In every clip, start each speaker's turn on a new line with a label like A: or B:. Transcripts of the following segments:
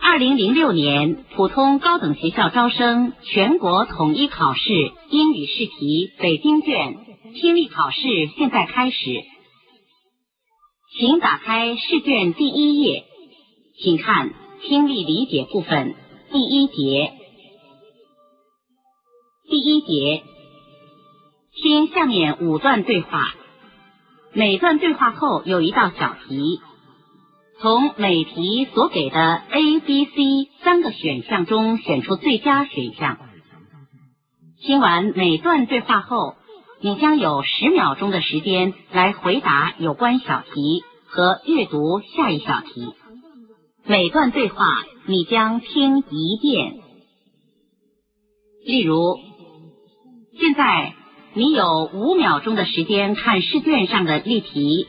A: 二零零六年普通高等学校招生全国统一考试英语试题北京卷听力考试现在开始，请打开试卷第一页，请看听力理解部分第一节。第一节，听下面五段对话，每段对话后有一道小题。从每题所给的 A、B、C 三个选项中选出最佳选项。听完每段对话后，你将有十秒钟的时间来回答有关小题和阅读下一小题。每段对话你将听一遍。例如，现在你有五秒钟的时间看试卷上的例题。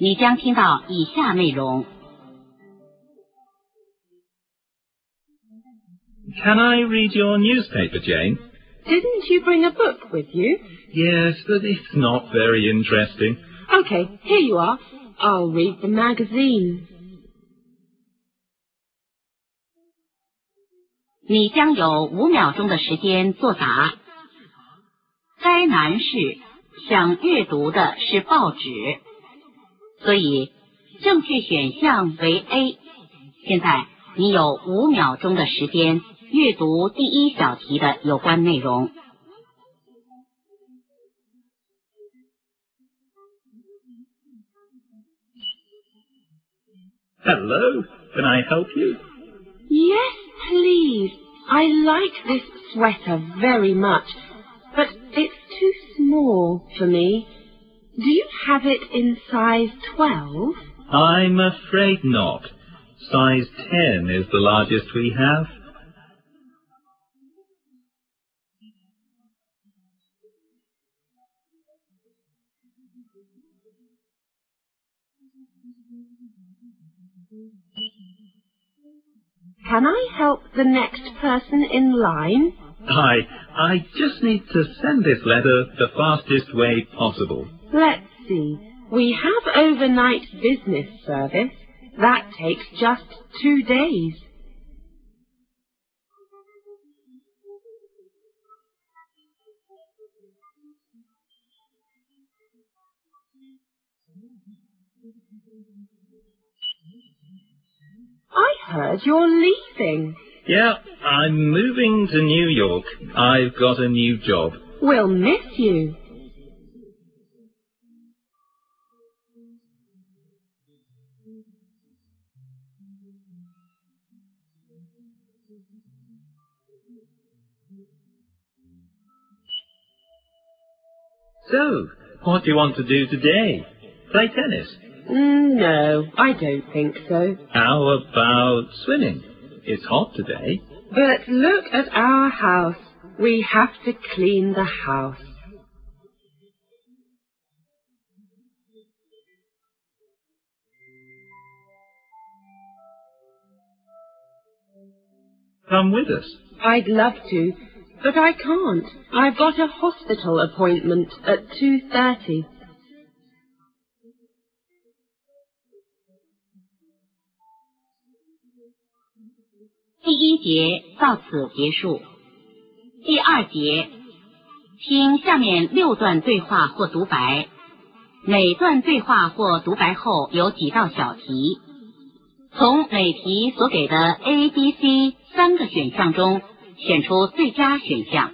A: 你将听到以下内容。
B: Can I read your newspaper, Jane?
C: Didn't you bring a book with you?
B: Yes, but it's not very interesting.
C: Okay, here you are. I'll read the magazine.
A: 你将有五秒钟的时间作答。该男士想阅读的是报纸。 所以，正确选项为 A。现在你有五秒钟的时间阅读第一小题的有关内容。
B: Hello, can I help you?
C: Yes, please. I like this sweater very much, but it's too small for me. Do you have it in size 12?
B: I'm afraid not. Size 10 is the largest we have.
C: Can I help the next person in line?
B: I, I just need to send this letter the fastest way possible.
C: Let's see. We have overnight business service. That takes just two days. I heard you're leaving.
B: Yeah, I'm moving to New York. I've got a new job.
C: We'll miss you.
B: So, what do you want to do today? Play tennis?
C: Mm, no, I don't think so.
B: How about swimming? It's hot today.
C: But look at our house. We have to clean the house.
B: Come with us.
C: I'd love to, but I can't. I've got a hospital appointment at 2.30.
A: 第一节到此结束。第二节，听下面六段对话或独白，每段对话或独白后有几道小题，从每题所给的 A、B、C 三个选项中选出最佳选项。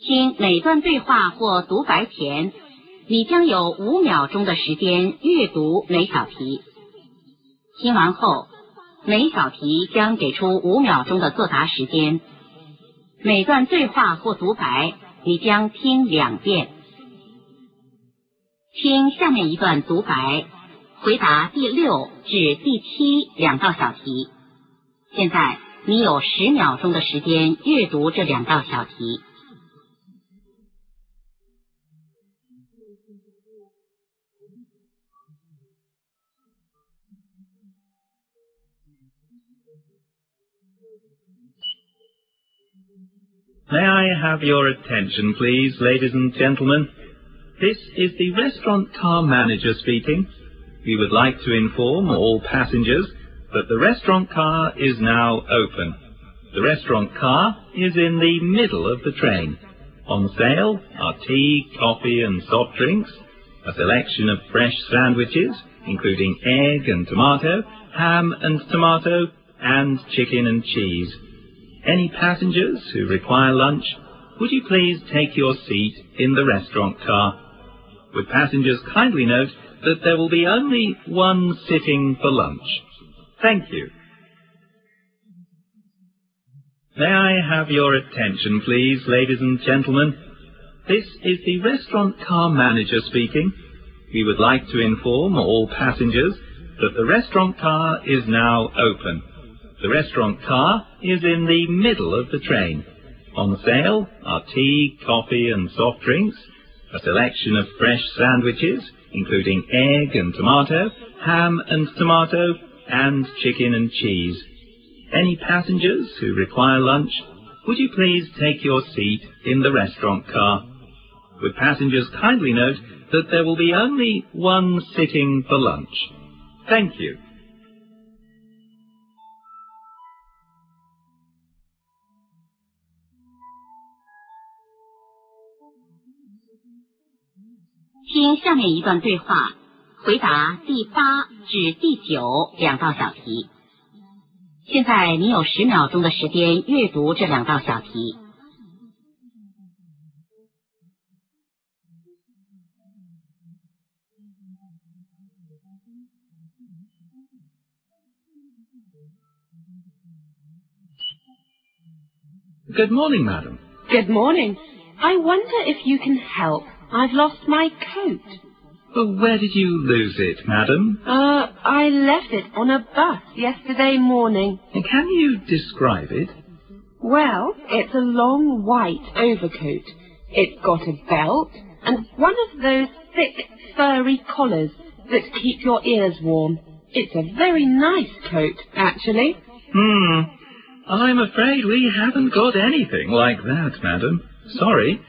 A: 听每段对话或独白前，你将有五秒钟的时间阅读每小题。听完后。每小题将给出五秒钟的作答时间。每段对话或独白，你将听两遍。听下面一段独白，回答第六至第七两道小题。现在你有十秒钟的时间阅读这两道小题。
B: May I have your attention, please, ladies and gentlemen? This is the restaurant car manager speaking. we would like to inform all passengers that the restaurant car is now open. The restaurant car is in the middle of the train. On sale are tea, coffee and soft drinks, a selection of fresh sandwiches, including egg and tomato, ham and tomato, and chicken and cheese. Any passengers who require lunch, would you please take your seat in the restaurant car? Would passengers kindly note that there will be only one sitting for lunch. Thank you. May I have your attention, please, ladies and gentlemen? This is the restaurant car manager speaking. We would like to inform all passengers that the restaurant car is now open. The restaurant car is in the middle of the train. On sale are tea, coffee and soft drinks, a selection of fresh sandwiches, including egg and tomato, ham and tomato, and chicken and cheese. Any passengers who require lunch, would you please take your seat in the restaurant car? Would passengers kindly note that there will be only one sitting for lunch. Thank you.
A: 听下面一段对话，回答第八至第九两道小题。现在你有十秒钟的时间阅读这两道小题。
B: Good morning, madam.
C: Good morning. I wonder if you can help. I've lost my coat.
B: Well, where did you lose it, madam?
C: Uh, I left it on a bus yesterday morning.
B: Can you describe it?
C: Well, it's a long white overcoat. It's got a belt and one of those thick, furry collars that keep your ears warm. It's a very nice coat, actually.
B: Hmm. I'm afraid we haven't got anything like that, madam. Sorry.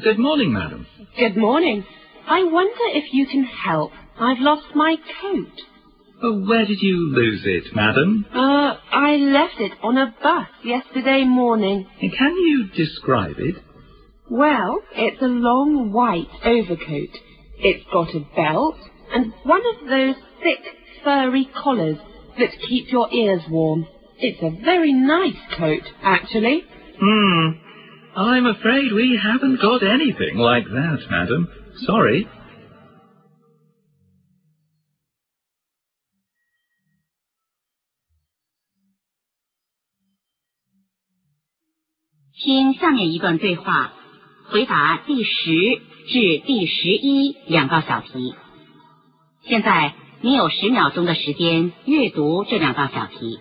B: Good morning, madam.
C: Good morning. I wonder if you can help. I've lost my coat.
B: Well, where did you lose it, madam?
C: Uh, I left it on a bus yesterday morning.
B: Can you describe it?
C: Well, it's a long white overcoat. It's got a belt and one of those thick, furry collars that keep your ears warm. It's a very nice coat, actually.
B: Hmm. i'm afraid we haven't got anything like that madam sorry
A: 听下面一段对话回答第十至第十一两道小题现在你有十秒钟的时间阅读这两道小题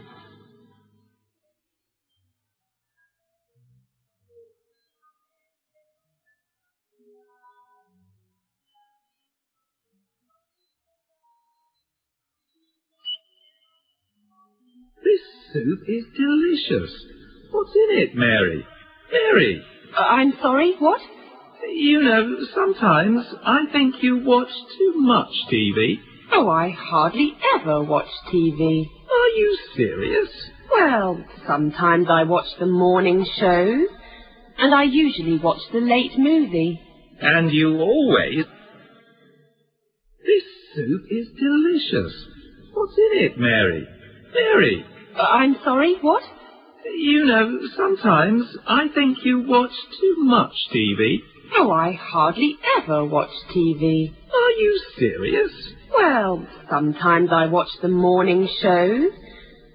B: This soup is delicious. What's in it, Mary? Mary!
C: Uh, I'm sorry, what?
B: You know, sometimes I think you watch too much TV.
C: Oh, I hardly ever watch TV.
B: Are you serious?
C: Well, sometimes I watch the morning shows, and I usually watch the late movie.
B: And you always... This soup is delicious. What's in it, Mary? Mary!
C: Uh, I'm sorry, what?
B: You know, sometimes I think you watch too much TV.
C: Oh, I hardly ever watch TV.
B: Are you serious?
C: Well, sometimes I watch the morning shows,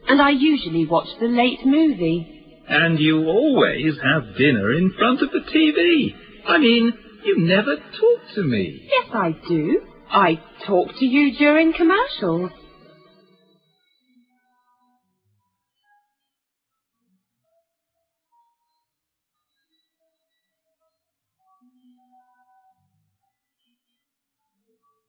C: and I usually watch the late movie.
B: And you always have dinner in front of the TV. I mean, you never talk to me.
C: Yes, I do. I talk to you during commercials.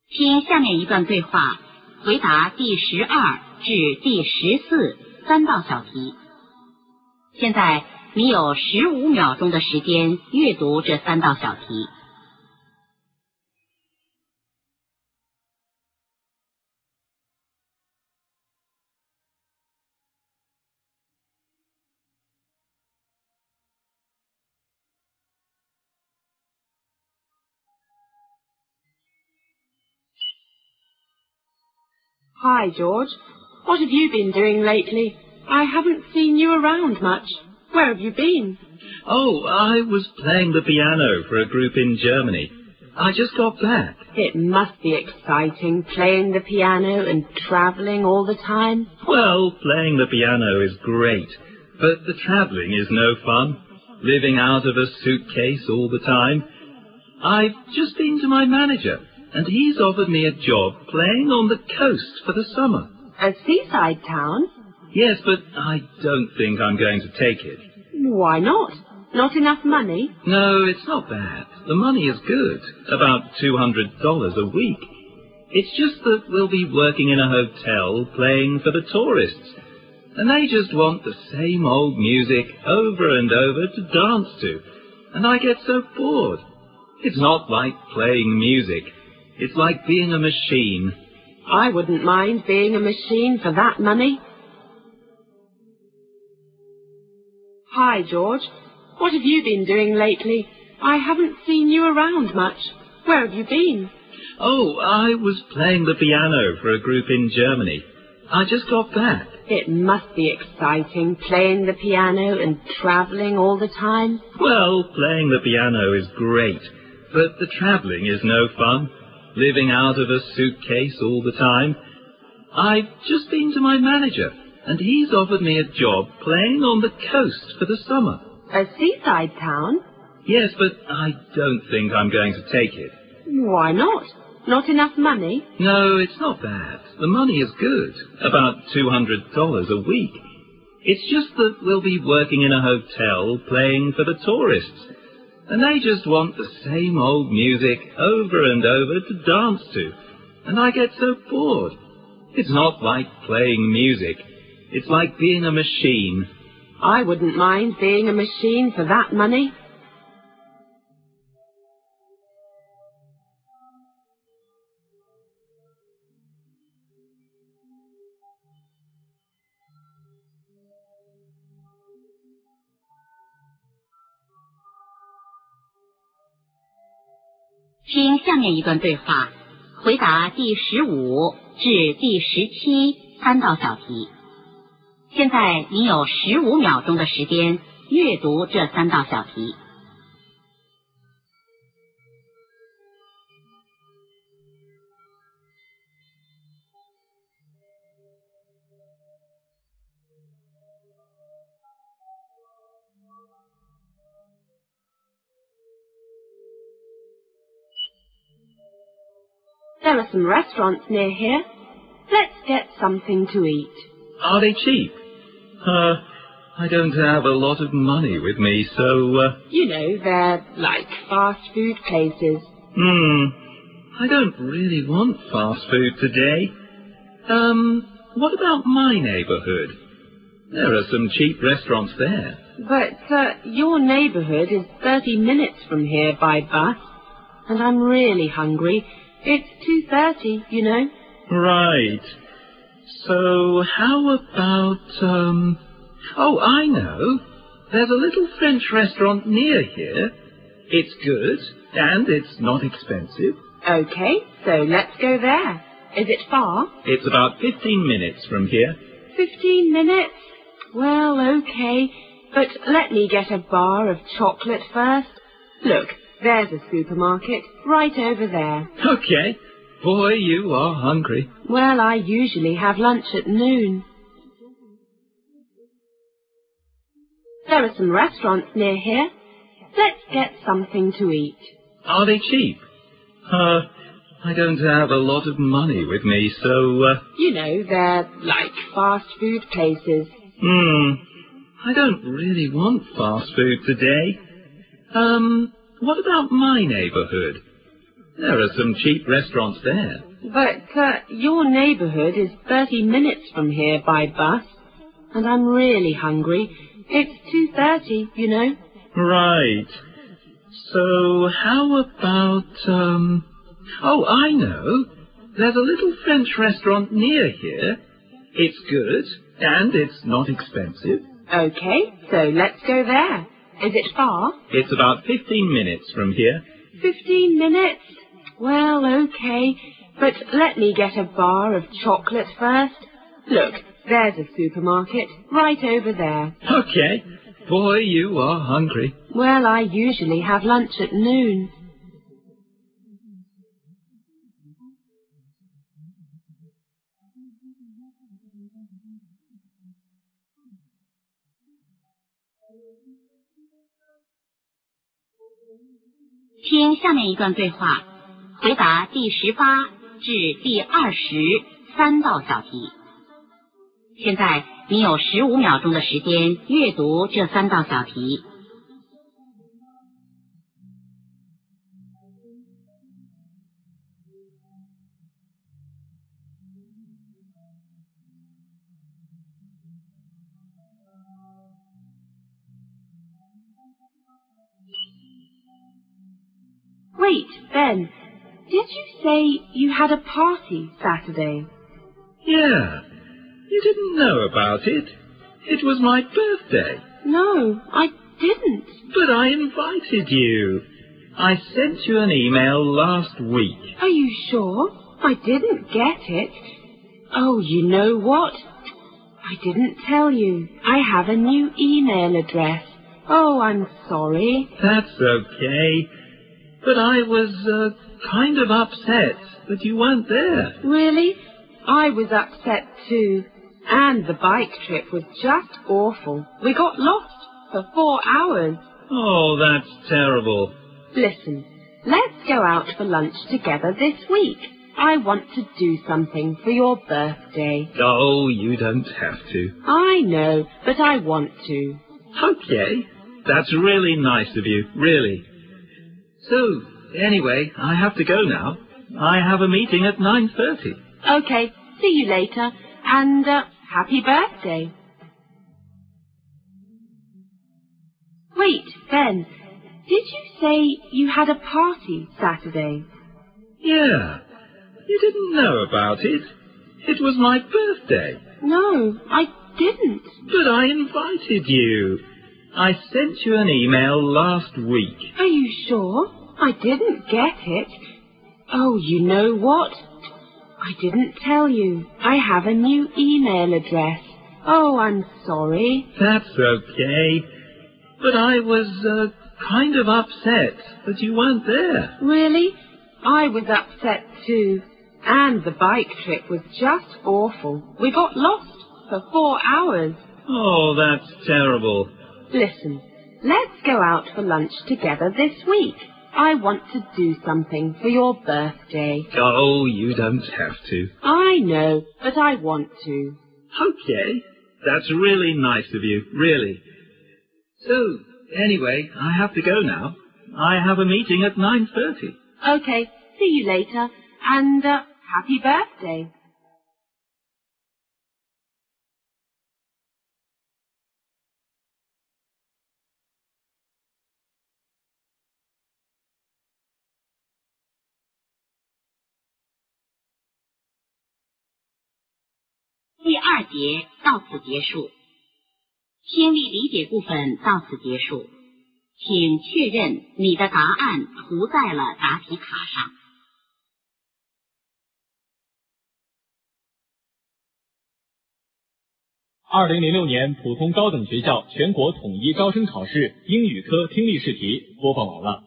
A: 听下面一段对话，回答第十二至第十四三道小题。现在你有十五秒钟的时间阅读这三道小题。
C: Hi, George. What have you been doing lately? I haven't seen you around much. Where have you been?
B: Oh, I was playing the piano for a group in Germany. I just got back.
C: It must be exciting playing the piano and travelling all the time.
B: Well, playing the piano is great, but the travelling is no fun. Living out of a suitcase all the time. I've just been to my manager, and he's offered me a job playing on the coast for the summer.
C: A seaside town?
B: Yes, but I don't think I'm going to take it.
C: Why not? Not enough money?
B: No, it's not bad. The money is good. About $200 a week. It's just that we'll be working in a hotel playing for the tourists. And they just want the same old music over and over to dance to. And I get so bored. It's not like playing music. It's like being a machine.
C: I wouldn't mind being a machine for that money. Hi, George. What have you been doing lately? I haven't seen you around much. Where have you been?
B: Oh, I was playing the piano for a group in Germany. I just got back.
C: It must be exciting playing the piano and travelling all the time.
B: Well, playing the piano is great, but the travelling is no fun. Living out of a suitcase all the time. I've just been to my manager, and he's offered me a job playing on the coast for the summer.
C: A seaside town?
B: Yes, but I don't think I'm going to take it.
C: Why not? Not enough money?
B: No, it's not bad. The money is good. About $200 a week. It's just that we'll be working in a hotel playing for the tourists. And they just want the same old music over and over to dance to. And I get so bored. It's not like playing music. It's like being a machine.
C: I wouldn't mind being a machine for that money.
A: “听下面一段对话，回答第十五至第十七三道小题。现在你有十五秒钟的时间阅读这三道小题。
C: There are some restaurants near here. Let's get something to eat.
B: Are they cheap? Uh, I don't have a lot of money with me, so, uh,
C: You know, they're like fast food places.
B: hmm, I don't really want fast food today. Um, what about my neighborhood? There are some cheap restaurants there.
C: But uh, your neighborhood is 30 minutes from here by bus, and I'm really hungry. It's 2.30, you know.
B: Right. So, how about, um, oh, I know. There's a little French restaurant near here. It's good, and it's not expensive.
C: Okay, so let's go there. Is it far?
B: It's about 15 minutes from here.
C: 15 minutes? Well, okay. But let me get a bar of chocolate first. Look, there's a supermarket right over there.
B: Okay. Boy, you are hungry.
C: Well, I usually have lunch at noon. There are some restaurants near here. Let's get something to eat.
B: Are they cheap? Uh, I don't have a lot of money with me, so, uh,
C: You know, they're like fast food places.
B: hmm, I don't really want fast food today. Um, what about my neighborhood? There are some cheap restaurants there.
C: But uh, your neighborhood is 30 minutes from here by bus, and I'm really hungry. It's 2.30, you know.
B: Right. So, how about, um, oh, I know. There's a little French restaurant near here. It's good, and it's not expensive.
C: Okay, so let's go there. Is it far?
B: It's about 15 minutes from here.
C: 15 minutes? Well, okay. But let me get a bar of chocolate first. Look, there's a supermarket right over there.
B: Okay. Boy, you are hungry.
C: Well, I usually have lunch at noon.
A: “听下面一段对话，回答第十八至第二十三道小题。现在你有十五秒钟的时间阅读这三道小题。
C: Wait, Ben. Did you say you had a party Saturday?
B: Yeah. You didn't know about it. It was my birthday.
C: No, I didn't.
B: But I invited you. I sent you an email last week.
C: Are you sure? I didn't get it. Oh, you know what? I didn't tell you. I have a new email address. Oh, I'm sorry.
B: That's okay. But I was uh, kind of upset that you weren't there.
C: Really? I was upset too. And the bike trip was just awful. We got lost for four hours.
B: Oh, that's terrible.
C: Listen, let's go out for lunch together this week. I want to do something for your birthday.
B: Oh, you don't have to.
C: I know, but I want to.
B: Okay. That's really nice of you, really. So, anyway, I have to go now. I have a meeting at 9.30.
C: Okay, see you later, and uh, happy birthday. Wait, Ben, did you say you had a party Saturday?
B: Yeah. You didn't know about it. It was my birthday.
C: No, I didn't.
B: But I invited you. I sent you an email last week.
C: Are you sure? I didn't get it. Oh, you know what? I didn't tell you. I have a new email address. Oh, I'm sorry.
B: That's okay. But I was uh, kind of upset that you weren't there.
C: Really? I was upset too. And the bike trip was just awful. We got lost for four hours.
B: Oh, that's terrible.
C: Listen, let's go out for lunch together this week. I want to do something for your birthday.
B: Oh, you don't have to.
C: I know, but I want to.
B: Okay. That's really nice of you, really. So, anyway, I have to go now. I have a meeting at 9.30.
C: Okay, see you later, and uh, happy birthday.
A: 第二节到此结束，听力理解部分到此结束，请确认你的答案涂在了答题卡上。
D: 二零零六年普通高等学校全国统一招生考试英语科听力试题播放完了。